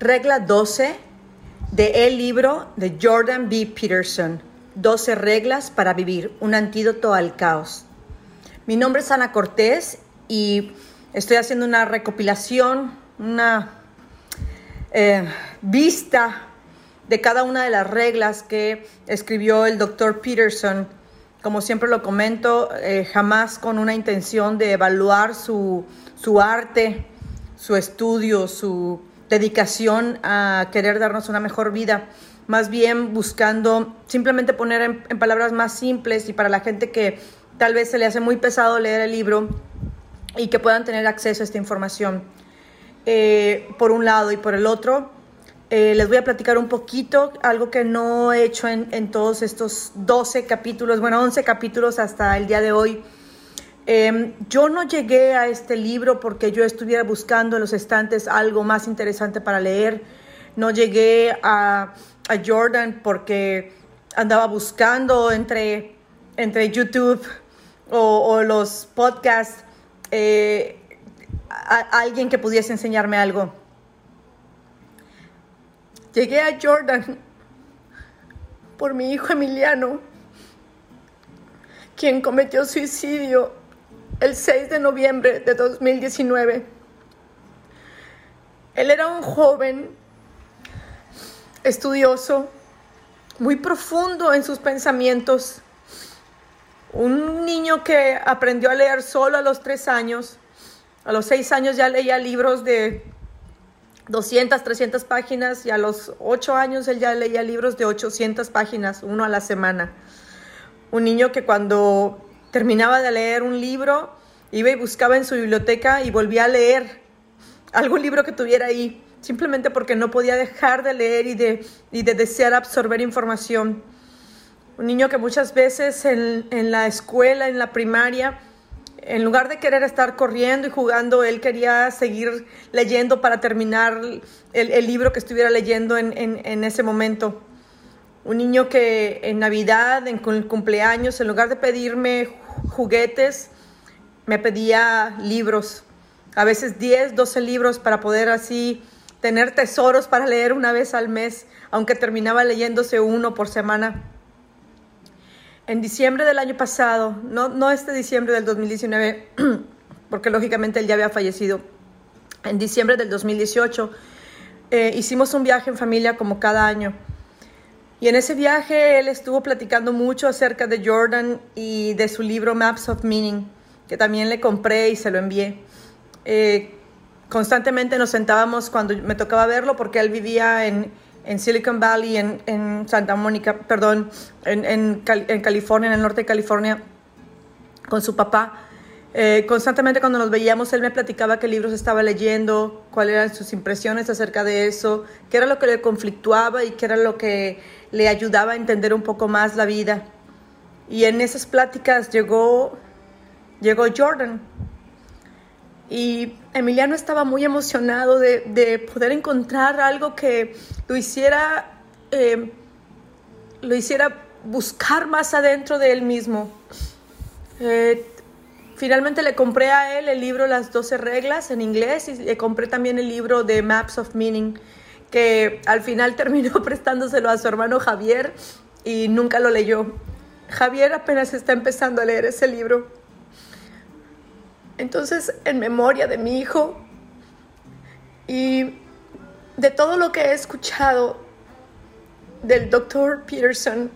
Regla 12 de el libro de Jordan B. Peterson, 12 reglas para vivir, un antídoto al caos. Mi nombre es Ana Cortés y estoy haciendo una recopilación, una eh, vista de cada una de las reglas que escribió el doctor Peterson. Como siempre lo comento, eh, jamás con una intención de evaluar su, su arte, su estudio, su dedicación a querer darnos una mejor vida, más bien buscando simplemente poner en, palabras más simples y para la gente que tal vez se le hace muy pesado leer el libro y que puedan tener acceso a esta información. Eh, por un lado y por el otro, eh, les voy a platicar un poquito, algo que no he hecho en, en, todos estos 12 capítulos, bueno, 11 capítulos hasta el día de hoy. Em, yo no llegué a este libro porque yo estuviera buscando en los estantes algo más interesante para leer. No llegué a, Jordan porque andaba buscando entre, entre YouTube o, los podcasts eh, a alguien que pudiese enseñarme algo. Llegué a Jordan por mi hijo Emiliano, quien cometió suicidio el 6 de noviembre de 2019. Él era un joven estudioso, muy profundo en sus pensamientos, un niño que aprendió a leer solo a los tres años, a los seis años ya leía libros de 200, 300 páginas y a los ocho años él ya leía libros de 800 páginas, uno a la semana. Un niño que cuando terminaba de leer un libro, iba y buscaba en su biblioteca y volvía a leer algún libro que tuviera ahí, simplemente porque no podía dejar de leer y de, y de desear absorber información. Un niño que muchas veces en, en la escuela, en la primaria, en lugar de querer estar corriendo y jugando, él quería seguir leyendo para terminar el, el libro que estuviera leyendo en, en, en, ese momento. Un niño que en Navidad, en cumpleaños, en lugar de pedirme juguetes, me pedía libros, a veces 10, 12 libros para poder así tener tesoros para leer una vez al mes, aunque terminaba leyéndose uno por semana. En diciembre del año pasado, no, no este diciembre del 2019, porque lógicamente él ya había fallecido, en diciembre del 2018 eh, hicimos un viaje en familia como cada año. Y en ese viaje él estuvo platicando mucho acerca de Jordan y de su libro Maps of Meaning, que también le compré y se lo envié. Eh, constantemente nos sentábamos cuando me tocaba verlo porque él vivía en, en Silicon Valley, en, en, Santa Mónica, perdón, en, en, en, California, en el norte de California, con su papá. Eh, constantemente cuando nos veíamos, él me platicaba qué libros estaba leyendo, cuáles eran sus impresiones acerca de eso, qué era lo que le conflictuaba y qué era lo que le ayudaba a entender un poco más la vida. Y en esas pláticas llegó, llegó Jordan, y Emiliano estaba muy emocionado de, de poder encontrar algo que lo hiciera, eh, lo hiciera buscar más adentro de él mismo. Eh, finalmente le compré a él el libro Las 12 reglas en inglés y le compré también el libro de Maps of Meaning, que al final terminó prestándoselo a su hermano Javier y nunca lo leyó. Javier apenas está empezando a leer ese libro entonces, en memoria de mi hijo y de todo lo que he escuchado del doctor Peterson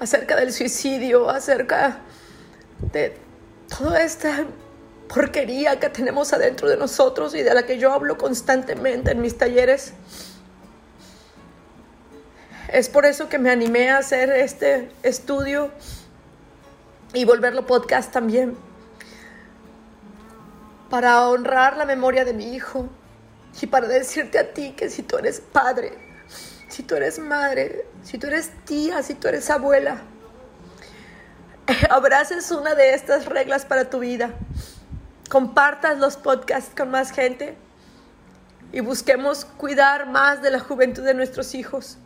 acerca del suicidio, acerca de toda esta porquería que tenemos adentro de nosotros y de la que yo hablo constantemente en mis talleres. Es por eso que me animé a hacer este estudio y volverlo podcast también para honrar la memoria de mi hijo y para decirte a ti que si tú eres padre, si tú eres madre, si tú eres tía, si tú eres abuela, abraces una de estas reglas para tu vida, compartas los podcasts con más gente y busquemos cuidar más de la juventud de nuestros hijos.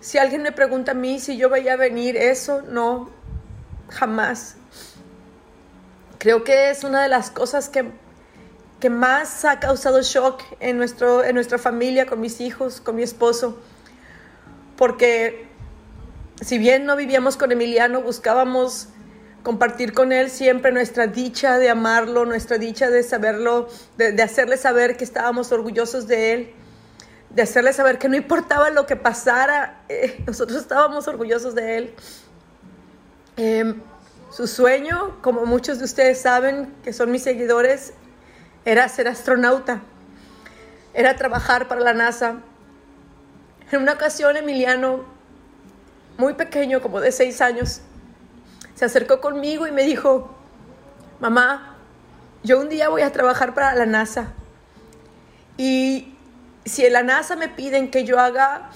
Si alguien me pregunta a mí si yo veía venir eso, no, jamás. Creo que es una de las cosas que, que más ha causado shock en, nuestro, en nuestra familia, con mis hijos, con mi esposo, porque si bien no vivíamos con Emiliano, buscábamos compartir con él siempre nuestra dicha de amarlo, nuestra dicha de saberlo, de, hacerle saber que estábamos orgullosos de él, de hacerle saber que no importaba lo que pasara, eh, nosotros estábamos orgullosos de él. Em, su sueño, como muchos de ustedes saben, que son mis seguidores, era ser astronauta, era trabajar para la NASA. En una ocasión, Emiliano, muy pequeño, como de seis años, se acercó conmigo y me dijo, mamá, yo un día voy a trabajar para la NASA. Y si en la NASA me piden que yo haga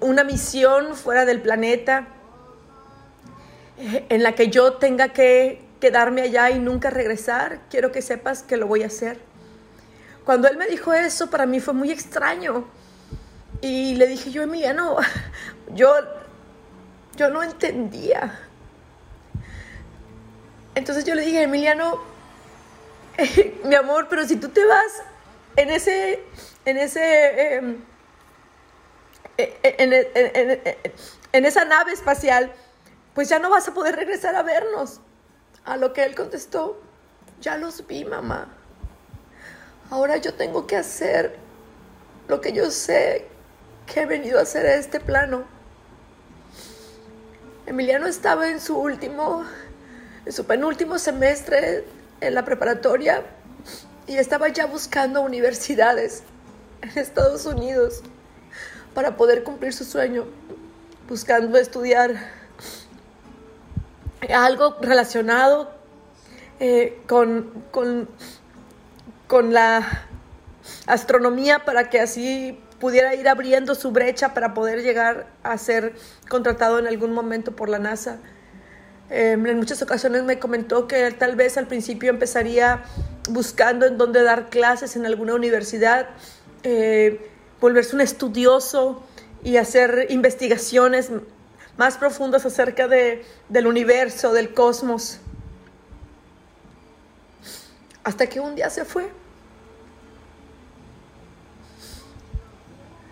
una misión fuera del planeta, eh, en la que yo tenga que quedarme allá y nunca regresar, quiero que sepas que lo voy a hacer. Cuando él me dijo eso, para mí fue muy extraño. Y le dije yo, Emiliano, yo, yo no entendía. Entonces yo le dije, Emiliano, mi amor, pero si tú te vas en ese, en ese, em, e, e, en esa nave espacial, pues ya no vas a poder regresar a vernos. A lo que él contestó, ya los vi, mamá. Ahora yo tengo que hacer lo que yo sé que he venido a hacer a este plano. Emiliano estaba en su último, en su penúltimo semestre en la preparatoria y estaba ya buscando universidades en Estados Unidos para poder cumplir su sueño, buscando estudiar algo relacionado eh, con, con, con la astronomía para que así pudiera ir abriendo su brecha para poder llegar a ser contratado en algún momento por la NASA. Em, en muchas ocasiones me comentó que tal vez al principio empezaría buscando en dónde dar clases en alguna universidad, eh, volverse un estudioso y hacer investigaciones más profundas acerca de, del universo, del cosmos. Hasta que un día se fue.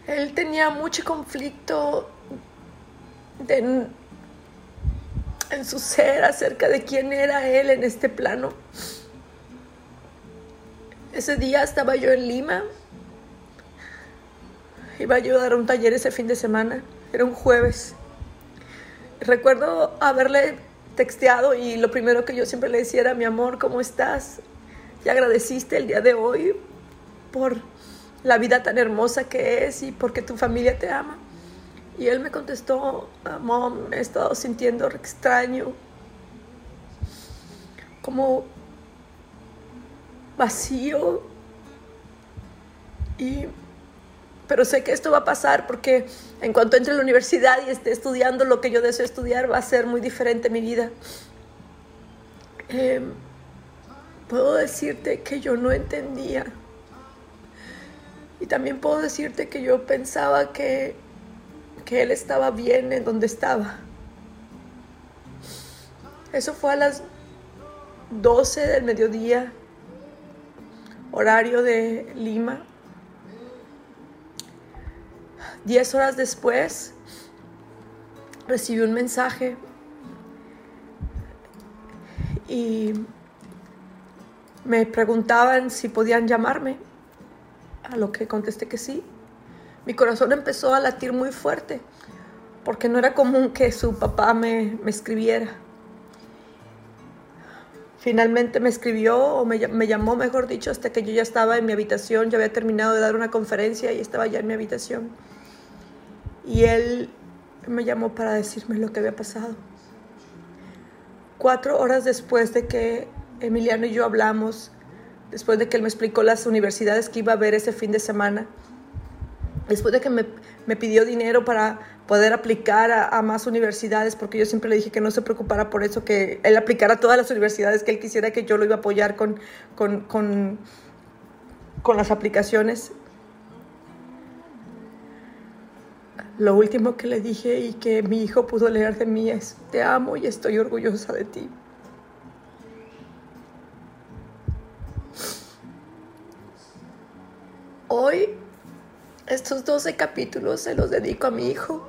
Él tenía mucho conflicto en su ser acerca de quién era él en este plano. Ese día estaba yo en Lima. Iba a ayudar a un taller ese fin de semana. Era un jueves. Recuerdo haberle texteado y lo primero que yo siempre le decía era, mi amor, ¿cómo estás? Y agradeciste el día de hoy por la vida tan hermosa que es y porque tu familia te ama. Y él me contestó, mom, me he estado sintiendo extraño, como vacío. Y pero sé que esto va a pasar porque en cuanto entre a la universidad y esté estudiando lo que yo deseo estudiar, va a ser muy diferente mi vida. Em, puedo decirte que yo no entendía. Y también puedo decirte que yo pensaba que, que él estaba bien en donde estaba. Eso fue a las 12 del mediodía, horario de Lima. Diez horas después recibí un mensaje y me preguntaban si podían llamarme, a lo que contesté que sí. Mi corazón empezó a latir muy fuerte porque no era común que su papá me, escribiera. Finalmente me escribió o me, me, llamó, mejor dicho, hasta que yo ya estaba en mi habitación, ya había terminado de dar una conferencia y estaba ya en mi habitación. Y él me llamó para decirme lo que había pasado. Cuatro horas después de que Emiliano y yo hablamos, después de que él me explicó las universidades que iba a ver ese fin de semana, después de que me, pidió dinero para poder aplicar a, más universidades, porque yo siempre le dije que no se preocupara por eso, que él aplicara a todas las universidades que él quisiera, que yo lo iba a apoyar con, con, con, con las aplicaciones. Lo último que le dije y que mi hijo pudo leer de mí es, te amo y estoy orgullosa de ti. Hoy estos 12 capítulos se los dedico a mi hijo,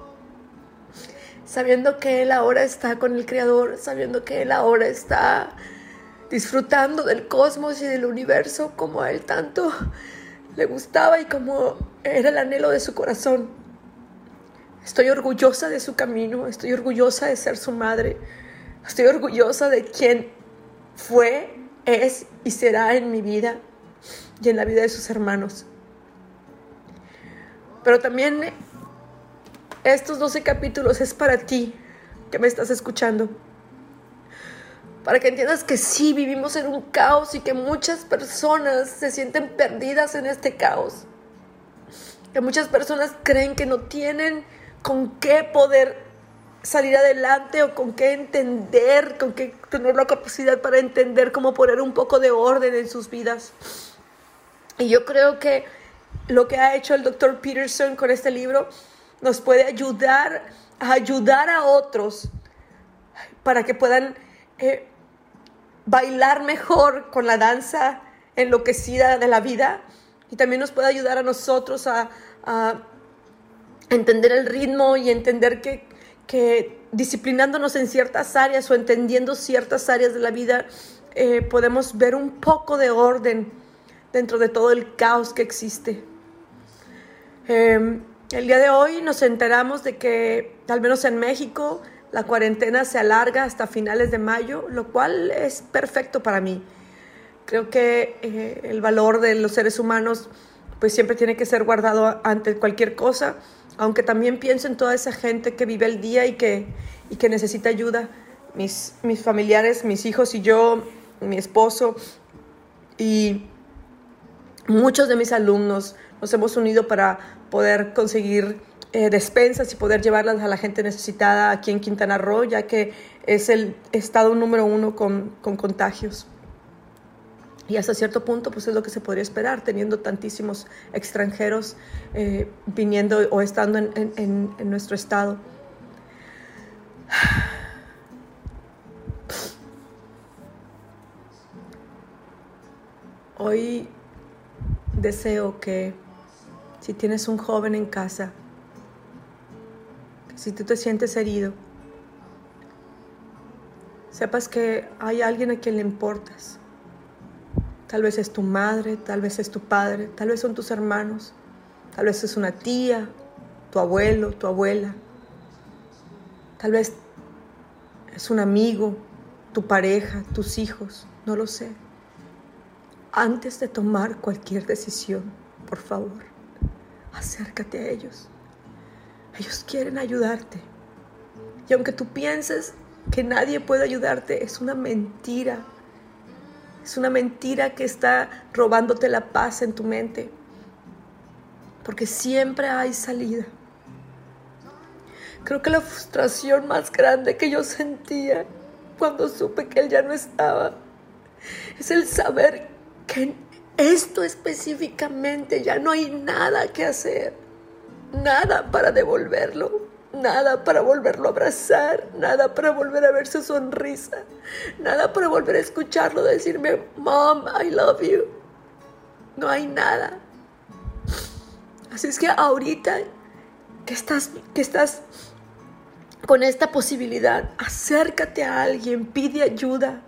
sabiendo que él ahora está con el Creador, sabiendo que él ahora está disfrutando del cosmos y del universo como a él tanto le gustaba y como era el anhelo de su corazón. Estoy orgullosa de su camino, estoy orgullosa de ser su madre, estoy orgullosa de quien fue, es y será en mi vida y en la vida de sus hermanos. Pero también estos 12 capítulos es para ti que me estás escuchando. Para que entiendas que sí vivimos en un caos y que muchas personas se sienten perdidas en este caos. Que muchas personas creen que no tienen con qué poder salir adelante o con qué entender, con qué tener la capacidad para entender cómo poner un poco de orden en sus vidas. Y yo creo que lo que ha hecho el doctor Peterson con este libro nos puede ayudar a ayudar a otros para que puedan eh, bailar mejor con la danza enloquecida de la vida y también nos puede ayudar a nosotros a, entender el ritmo y entender que, disciplinándonos en ciertas áreas o entendiendo ciertas áreas de la vida eh, podemos ver un poco de orden dentro de todo el caos que existe. Em, el día de hoy nos enteramos de que, al menos en México, la cuarentena se alarga hasta finales de mayo, lo cual es perfecto para mí. Creo que eh, el valor de los seres humanos pues siempre tiene que ser guardado ante cualquier cosa, aunque también pienso en toda esa gente que vive el día y que, y que necesita ayuda. Mis, mis familiares, mis hijos y yo, mi esposo y muchos de mis alumnos nos hemos unido para poder conseguir eh, despensas y poder llevarlas a la gente necesitada aquí en Quintana Roo, ya que es el estado número uno con, contagios. Y hasta cierto punto, pues es lo que se podría esperar, teniendo tantísimos extranjeros eh, viniendo o estando en, en nuestro estado. Hoy deseo que si tienes un joven en casa, si tú te sientes herido, sepas que hay alguien a quien le importas. Tal vez es tu madre, tal vez es tu padre, tal vez son tus hermanos, tal vez es una tía, tu abuelo, tu abuela, tal vez es un amigo, tu pareja, tus hijos, no lo sé. Antes de tomar cualquier decisión, por favor, acércate a ellos. Ellos quieren ayudarte. Y aunque tú pienses que nadie puede ayudarte, es una mentira. Es una mentira que está robándote la paz en tu mente. Porque siempre hay salida. Creo que la frustración más grande que yo sentía cuando supe que él ya no estaba es el saber que esto específicamente ya no hay nada que hacer, nada para devolverlo, nada para volverlo a abrazar, nada para volver a ver su sonrisa, nada para volver a escucharlo decirme, Mom, I love you. No hay nada. Así es que ahorita que estás, que estás con esta posibilidad, acércate a alguien, pide ayuda.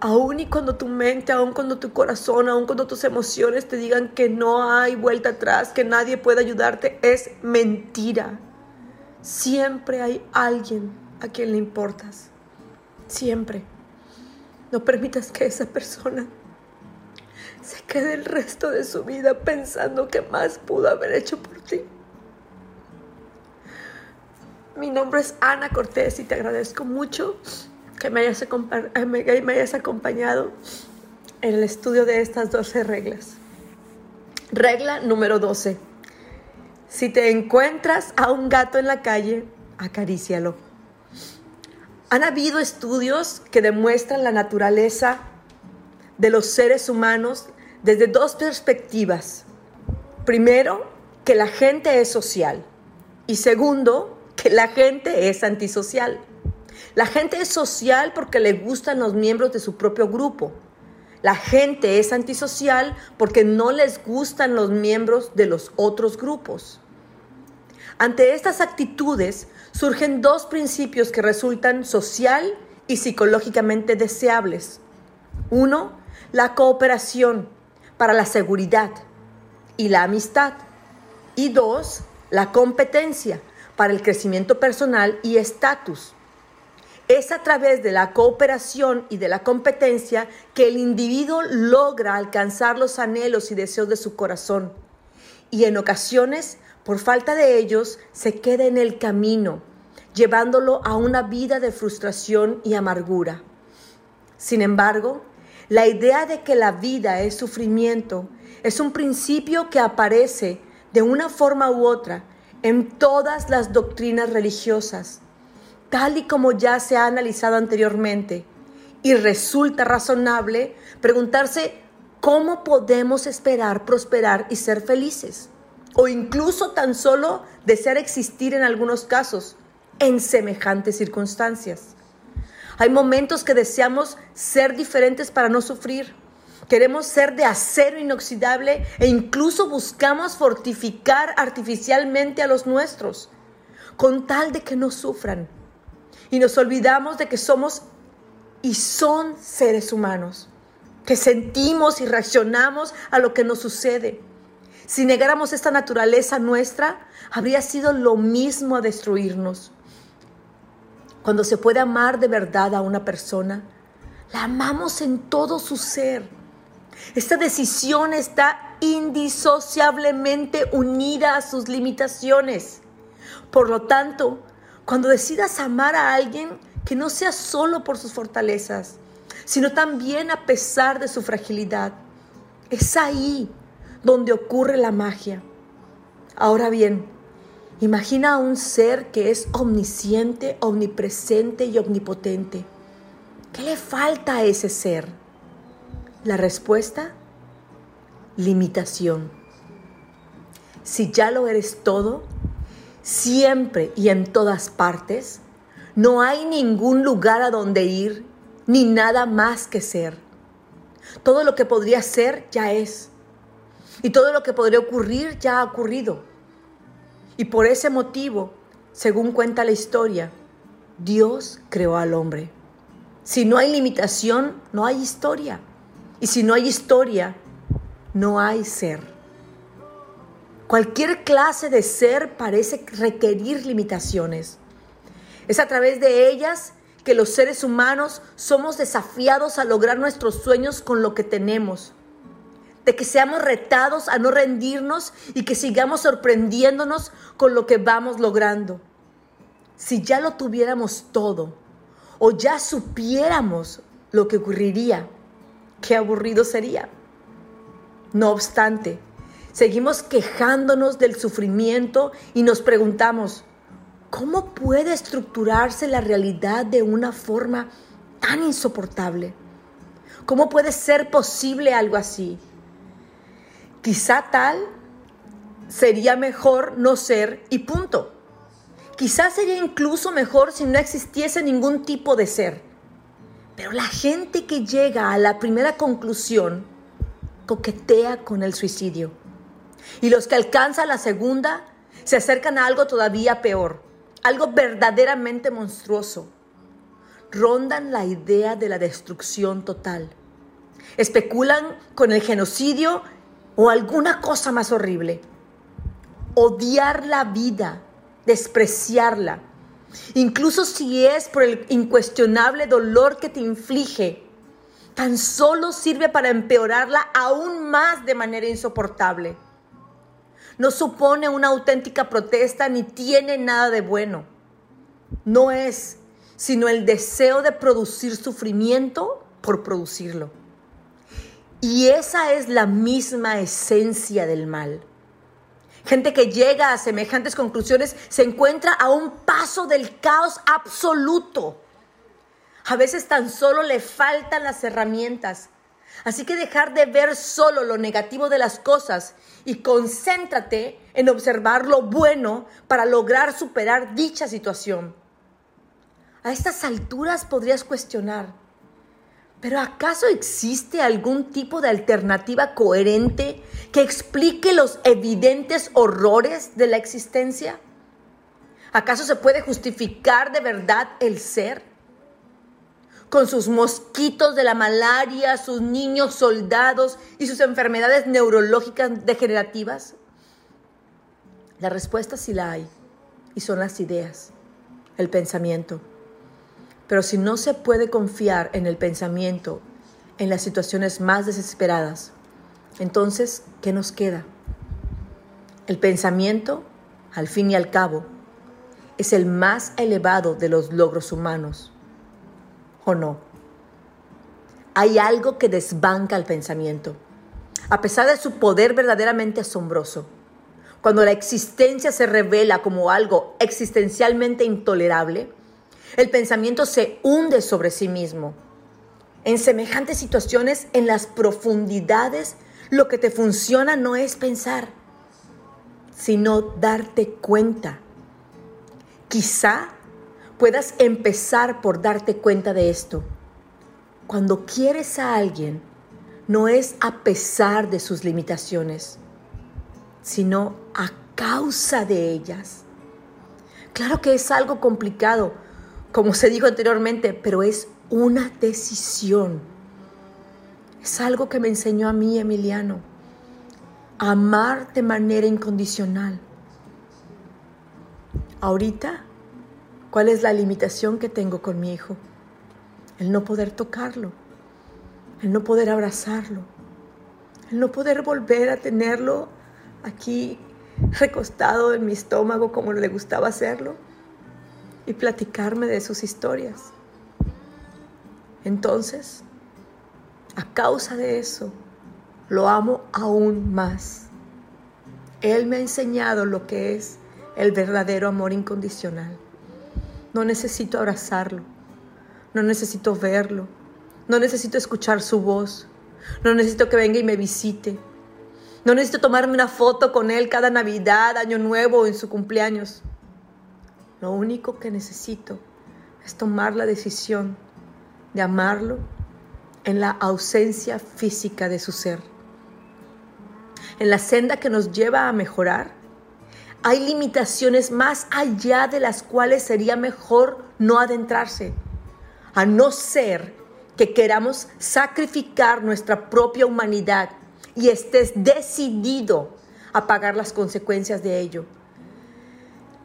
Aún y cuando tu mente, aún cuando tu corazón, aún cuando tus emociones te digan que no hay vuelta atrás, que nadie puede ayudarte, es mentira. Siempre hay alguien a quien le importas. Siempre. No permitas que esa persona se quede el resto de su vida pensando que más pudo haber hecho por ti. Mi nombre es Ana Cortés y te agradezco mucho que me hayas, eh, me hayas acompañado en el estudio de estas 12 reglas. Regla número 12. Si te encuentras a un gato en la calle, acarícialo. Han habido estudios que demuestran la naturaleza de los seres humanos desde dos perspectivas. Primero, que la gente es social. Y segundo, que la gente es antisocial. La gente es social porque le gustan los miembros de su propio grupo. La gente es antisocial porque no les gustan los miembros de los otros grupos. Ante estas actitudes surgen dos principios que resultan social y psicológicamente deseables. Uno, la cooperación para la seguridad y la amistad. Y dos, la competencia para el crecimiento personal y estatus. Es a través de la cooperación y de la competencia que el individuo logra alcanzar los anhelos y deseos de su corazón. Y en ocasiones, por falta de ellos, se queda en el camino, llevándolo a una vida de frustración y amargura. Sin embargo, la idea de que la vida es sufrimiento es un principio que aparece de una forma u otra en todas las doctrinas religiosas tal y como ya se ha analizado anteriormente. Y resulta razonable preguntarse cómo podemos esperar prosperar y ser felices. O incluso tan solo desear existir en algunos casos en semejantes circunstancias. Hay momentos que deseamos ser diferentes para no sufrir. Queremos ser de acero inoxidable e incluso buscamos fortificar artificialmente a los nuestros, con tal de que no sufran y nos olvidamos de que somos y son seres humanos, que sentimos y reaccionamos a lo que nos sucede. Si negáramos esta naturaleza nuestra, habría sido lo mismo a destruirnos. Cuando se puede amar de verdad a una persona, la amamos en todo su ser. Esta decisión está indisociablemente unida a sus limitaciones. Por lo tanto, cuando decidas amar a alguien que no sea solo por sus fortalezas, sino también a pesar de su fragilidad. Es ahí donde ocurre la magia. Ahora bien, imagina a un ser que es omnisciente, omnipresente y omnipotente. ¿Qué le falta a ese ser? La respuesta, limitación. Si ya lo eres todo, siempre y en todas partes, no hay ningún lugar a donde ir, ni nada más que ser. Todo lo que podría ser ya es. Y todo lo que podría ocurrir ya ha ocurrido. Y por ese motivo, según cuenta la historia, Dios creó al hombre. Si no hay limitación, no hay historia. Y si no hay historia, no hay ser. Cualquier clase de ser parece requerir limitaciones. Es a través de ellas que los seres humanos somos desafiados a lograr nuestros sueños con lo que tenemos. De que seamos retados a no rendirnos y que sigamos sorprendiéndonos con lo que vamos logrando. Si ya lo tuviéramos todo o ya supiéramos lo que ocurriría, qué aburrido sería. No obstante, Seguimos quejándonos del sufrimiento y nos preguntamos, ¿cómo puede estructurarse la realidad de una forma tan insoportable? ¿Cómo puede ser posible algo así? Quizá tal sería mejor no ser y punto. Quizá sería incluso mejor si no existiese ningún tipo de ser. Pero la gente que llega a la primera conclusión coquetea con el suicidio. Y los que alcanzan la segunda se acercan a algo todavía peor, algo verdaderamente monstruoso. Rondan la idea de la destrucción total. Especulan con el genocidio o alguna cosa más horrible. Odiar la vida, despreciarla, incluso si es por el incuestionable dolor que te inflige, tan solo sirve para empeorarla aún más de manera insoportable no supone una auténtica protesta ni tiene nada de bueno. No es sino el deseo de producir sufrimiento por producirlo. Y esa es la misma esencia del mal. Gente que llega a semejantes conclusiones se encuentra a un paso del caos absoluto. A veces tan solo le faltan las herramientas Así que dejar de ver solo lo negativo de las cosas y concéntrate en observar lo bueno para lograr superar dicha situación. A estas alturas podrías cuestionar, Pero ¿acaso existe algún tipo de alternativa coherente que explique los evidentes horrores de la existencia? ¿Acaso se puede justificar de verdad el ser? Con sus mosquitos de la malaria, sus niños soldados y sus enfermedades neurológicas degenerativas. La respuesta sí la hay y son las ideas, el pensamiento. Pero si no se puede confiar en el pensamiento en las situaciones más desesperadas, entonces, ¿qué nos queda? El pensamiento, al fin y al cabo, es el más elevado de los logros humanos, ¿o no? Hay algo que desbanca el pensamiento, a pesar de su poder verdaderamente asombroso. Cuando la existencia se revela como algo existencialmente intolerable, el pensamiento se hunde sobre sí mismo. En semejantes situaciones, en las profundidades, lo que te funciona no es pensar, sino darte cuenta. Quizá puedas empezar por darte cuenta de esto. Cuando quieres a alguien, no es a pesar de sus limitaciones, sino a causa de ellas. Claro que es algo complicado, como se dijo anteriormente, pero es una decisión. Es algo que me enseñó a mí Emiliano. Amar de manera incondicional. Ahorita, ¿cuál es la limitación que tengo con mi hijo? El no poder tocarlo, el no poder abrazarlo, el no poder volver a tenerlo aquí recostado en mi estómago como le gustaba hacerlo y platicarme de sus historias. Entonces, a causa de eso, lo amo aún más. Él me ha enseñado lo que es el verdadero amor incondicional. No necesito abrazarlo, no necesito verlo, no necesito escuchar su voz, no necesito que venga y me visite, no necesito tomarme una foto con él cada Navidad, Año Nuevo o en su cumpleaños. Lo único que necesito es tomar la decisión de amarlo en la ausencia física de su ser. En la senda que nos lleva a mejorar, hay limitaciones más allá de las cuales sería mejor no adentrarse, a no ser que queramos sacrificar nuestra propia humanidad y estés decidido a pagar las consecuencias de ello.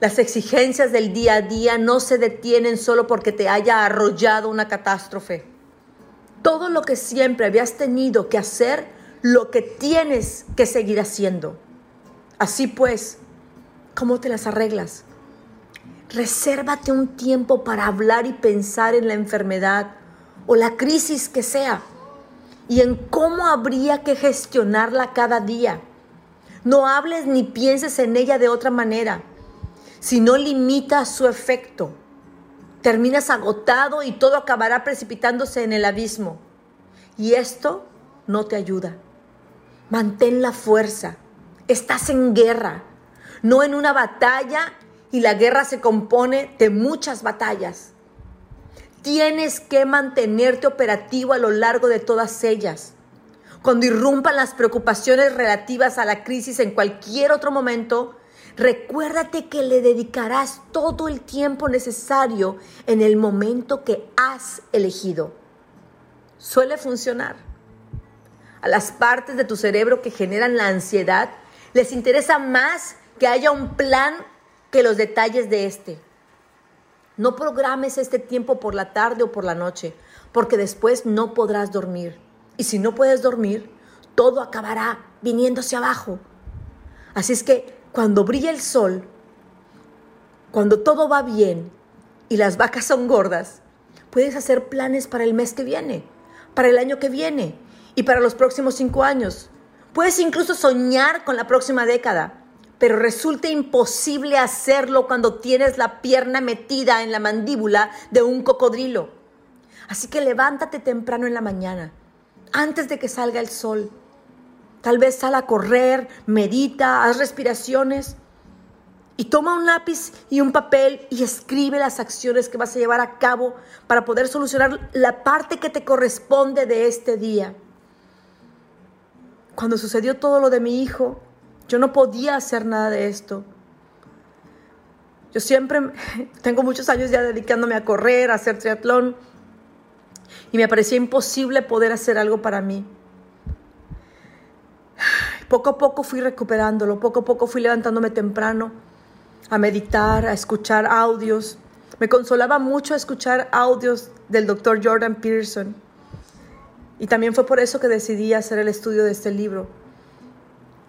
Las exigencias del día a día no se detienen solo porque te haya arrollado una catástrofe. Todo lo que siempre habías tenido que hacer, lo que tienes que seguir haciendo. Así pues, ¿cómo te las arreglas? Resérvate un tiempo para hablar y pensar en la enfermedad o la crisis que sea y en cómo habría que gestionarla cada día. No hables ni pienses en ella de otra manera si no limitas su efecto, terminas agotado y todo acabará precipitándose en el abismo. Y esto no te ayuda. Mantén la fuerza. Estás en guerra, no en una batalla y la guerra se compone de muchas batallas. Tienes que mantenerte operativo a lo largo de todas ellas. Cuando irrumpan las preocupaciones relativas a la crisis en cualquier otro momento, Recuérdate que le dedicarás todo el tiempo necesario en el momento que has elegido. Suele funcionar. A las partes de tu cerebro que generan la ansiedad les interesa más que haya un plan que los detalles de este. No programes este tiempo por la tarde o por la noche, porque después no podrás dormir. Y si no puedes dormir, todo acabará viniéndose abajo. Así es que cuando brilla el sol, cuando todo va bien y las vacas son gordas, puedes hacer planes para el mes que viene, para el año que viene y para los próximos cinco años. Puedes incluso soñar con la próxima década, pero resulta imposible hacerlo cuando tienes la pierna metida en la mandíbula de un cocodrilo. Así que levántate temprano en la mañana, antes de que salga el sol Tal vez sal a correr, medita, haz respiraciones y toma un lápiz y un papel y escribe las acciones que vas a llevar a cabo para poder solucionar la parte que te corresponde de este día. Cuando sucedió todo lo de mi hijo, yo no podía hacer nada de esto. Yo siempre tengo muchos años ya dedicándome a correr, a hacer triatlón, y me parecía imposible poder hacer algo para mí. Poco a poco fui recuperándolo, poco a poco fui levantándome temprano a meditar, a escuchar audios. Me consolaba mucho escuchar audios del doctor Jordan Peterson. Y también fue por eso que decidí hacer el estudio de este libro.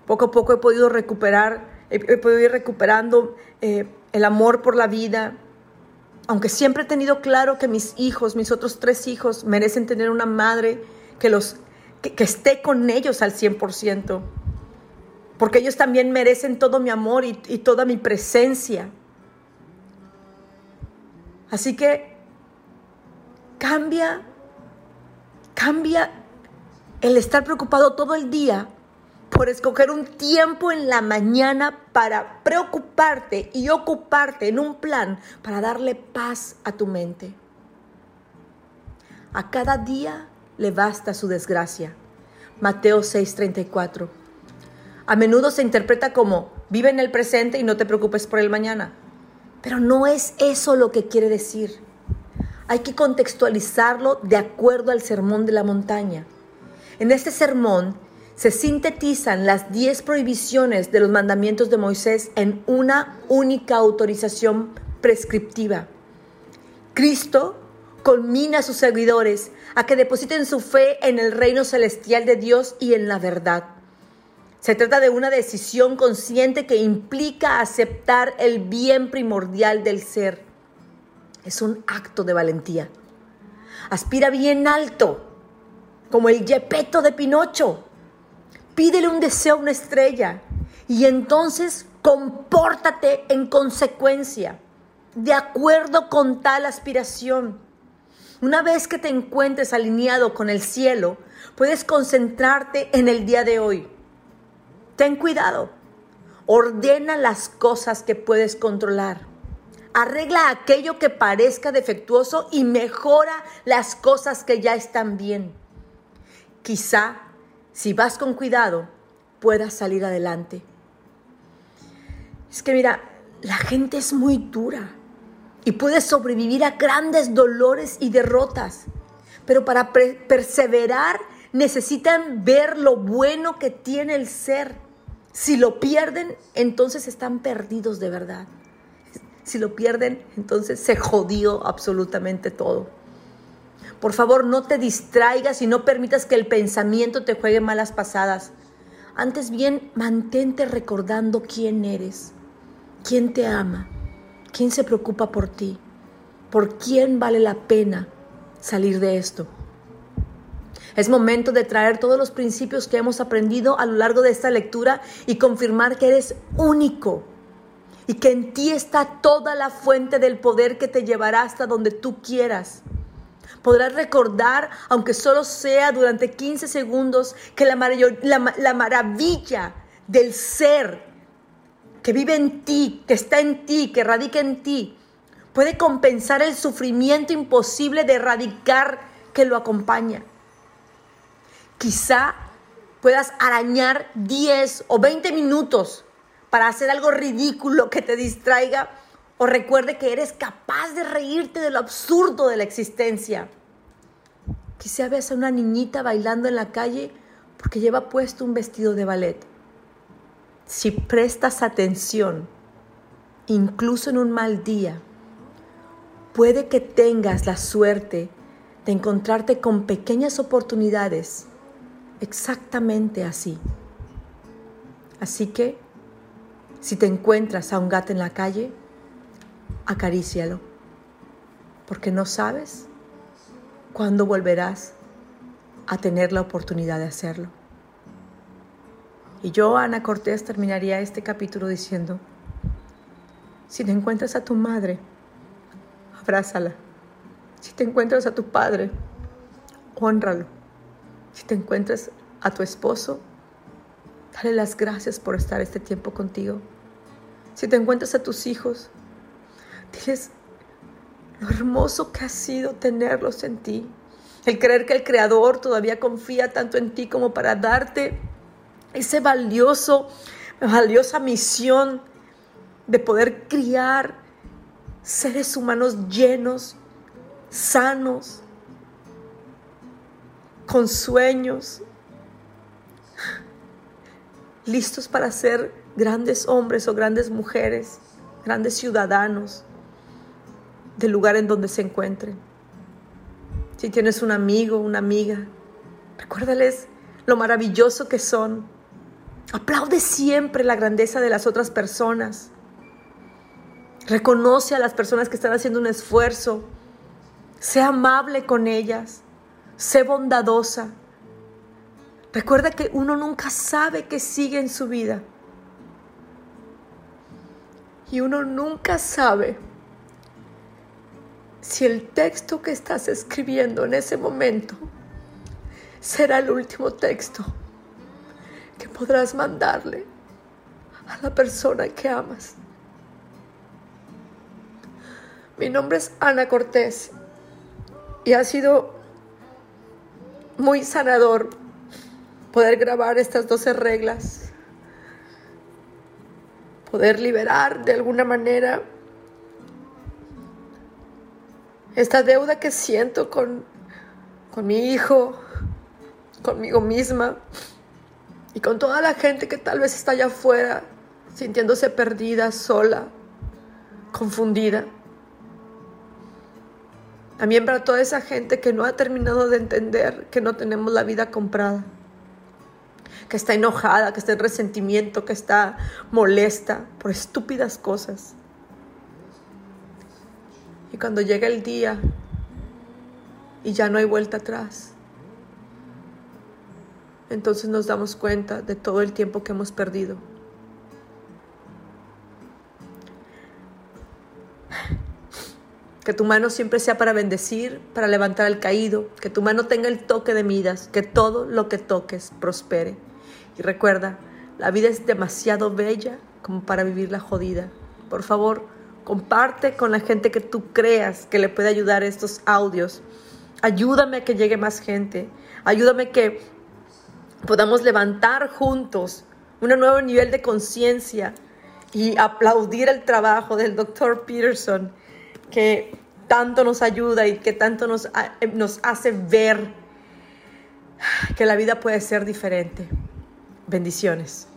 Poco a poco he podido recuperar, he, podido ir recuperando eh, el amor por la vida, aunque siempre he tenido claro que mis hijos, mis otros tres hijos, merecen tener una madre que, los, que, que esté con ellos al 100% porque ellos también merecen todo mi amor y, toda mi presencia. Así que cambia, cambia el estar preocupado todo el día por escoger un tiempo en la mañana para preocuparte y ocuparte en un plan para darle paz a tu mente. A cada día le basta su desgracia. Mateo 6:34. A menudo se interpreta como vive en el presente y no te preocupes por el mañana. Pero no es eso lo que quiere decir. Hay que contextualizarlo de acuerdo al sermón de la montaña. En este sermón se sintetizan las diez prohibiciones de los mandamientos de Moisés en una única autorización prescriptiva. Cristo culmina a sus seguidores a que depositen su fe en el reino celestial de Dios y en la verdad. Se trata de una decisión consciente que implica aceptar el bien primordial del ser. Es un acto de valentía. Aspira bien alto, como el yepeto de Pinocho. Pídele un deseo a una estrella y entonces compórtate en consecuencia, de acuerdo con tal aspiración. Una vez que te encuentres alineado con el cielo, puedes concentrarte en el día de hoy Ten cuidado. Ordena las cosas que puedes controlar. Arregla aquello que parezca defectuoso y mejora las cosas que ya están bien. Quizá, si vas con cuidado, puedas salir adelante. Es que mira, la gente es muy dura y puede sobrevivir a grandes dolores y derrotas, pero para perseverar necesitan ver lo bueno que tiene el ser. Si lo pierden, entonces están perdidos de verdad. Si lo pierden, entonces se jodió absolutamente todo. Por favor, no te distraigas y no permitas que el pensamiento te juegue malas pasadas. Antes bien, mantente recordando quién eres, quién te ama, quién se preocupa por ti, por quién vale la pena salir de esto. Es momento de traer todos los principios que hemos aprendido a lo largo de esta lectura y confirmar que eres único y que en ti está toda la fuente del poder que te llevará hasta donde tú quieras. Podrás recordar, aunque solo sea durante 15 segundos, que la, la maravilla del ser que vive en ti, que está en ti, que radica en ti, puede compensar el sufrimiento imposible de erradicar que lo acompaña. Quizá puedas arañar 10 o 20 minutos para hacer algo ridículo que te distraiga o recuerde que eres capaz de reírte de lo absurdo de la existencia. Quizá veas a una niñita bailando en la calle porque lleva puesto un vestido de ballet. Si prestas atención, incluso en un mal día, puede que tengas la suerte de encontrarte con pequeñas oportunidades exactamente así. Así que, si te encuentras a un gato en la calle, acarícialo, porque no sabes cuándo volverás a tener la oportunidad de hacerlo. Y yo, Ana Cortés, terminaría este capítulo diciendo, si te encuentras a tu madre, abrázala. Si te encuentras a tu padre, honralo. Si te encuentras a tu esposo, dale las gracias por estar este tiempo contigo. Si te encuentras a tus hijos, diles lo hermoso que ha sido tenerlos en ti. El creer que el Creador todavía confía tanto en ti como para darte ese valioso, valiosa misión de poder criar seres humanos llenos, sanos, con sueños, listos para ser grandes hombres o grandes mujeres, grandes ciudadanos del lugar en donde se encuentren. Si tienes un amigo, una amiga, recuérdales lo maravilloso que son. Aplaude siempre la grandeza de las otras personas. Reconoce a las personas que están haciendo un esfuerzo. Sé amable con ellas. Sé bondadosa. Recuerda que uno nunca sabe qué sigue en su vida. Y uno nunca sabe si el texto que estás escribiendo en ese momento será el último texto que podrás mandarle a la persona que amas. Mi nombre es Ana Cortés y ha sido muy sanador poder grabar estas 12 reglas, poder liberar de alguna manera esta deuda que siento con, con mi hijo, conmigo misma y con toda la gente que tal vez está allá afuera sintiéndose perdida, sola, confundida. También para toda esa gente que no ha terminado de entender que no tenemos la vida comprada, que está enojada, que está en resentimiento, que está molesta por estúpidas cosas. Cuando llega el día y ya no hay vuelta atrás, entonces nos damos cuenta de todo el tiempo que hemos perdido. Que tu mano siempre sea para bendecir, para levantar al caído, que tu mano tenga el toque de Midas, que todo lo que toques prospere. Y recuerda, la vida es demasiado bella como para vivirla jodida. Por favor, Comparte con la gente que tú creas que le puede ayudar estos audios. Ayúdame a que llegue más gente. Ayúdame a que podamos levantar juntos un nuevo nivel de conciencia y aplaudir el trabajo del doctor Peterson que tanto nos ayuda y que tanto nos, nos hace ver que la vida puede ser diferente. Bendiciones.